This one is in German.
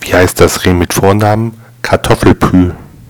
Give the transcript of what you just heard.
Wie heißt das Reh mit Vornamen? Kartoffelpü.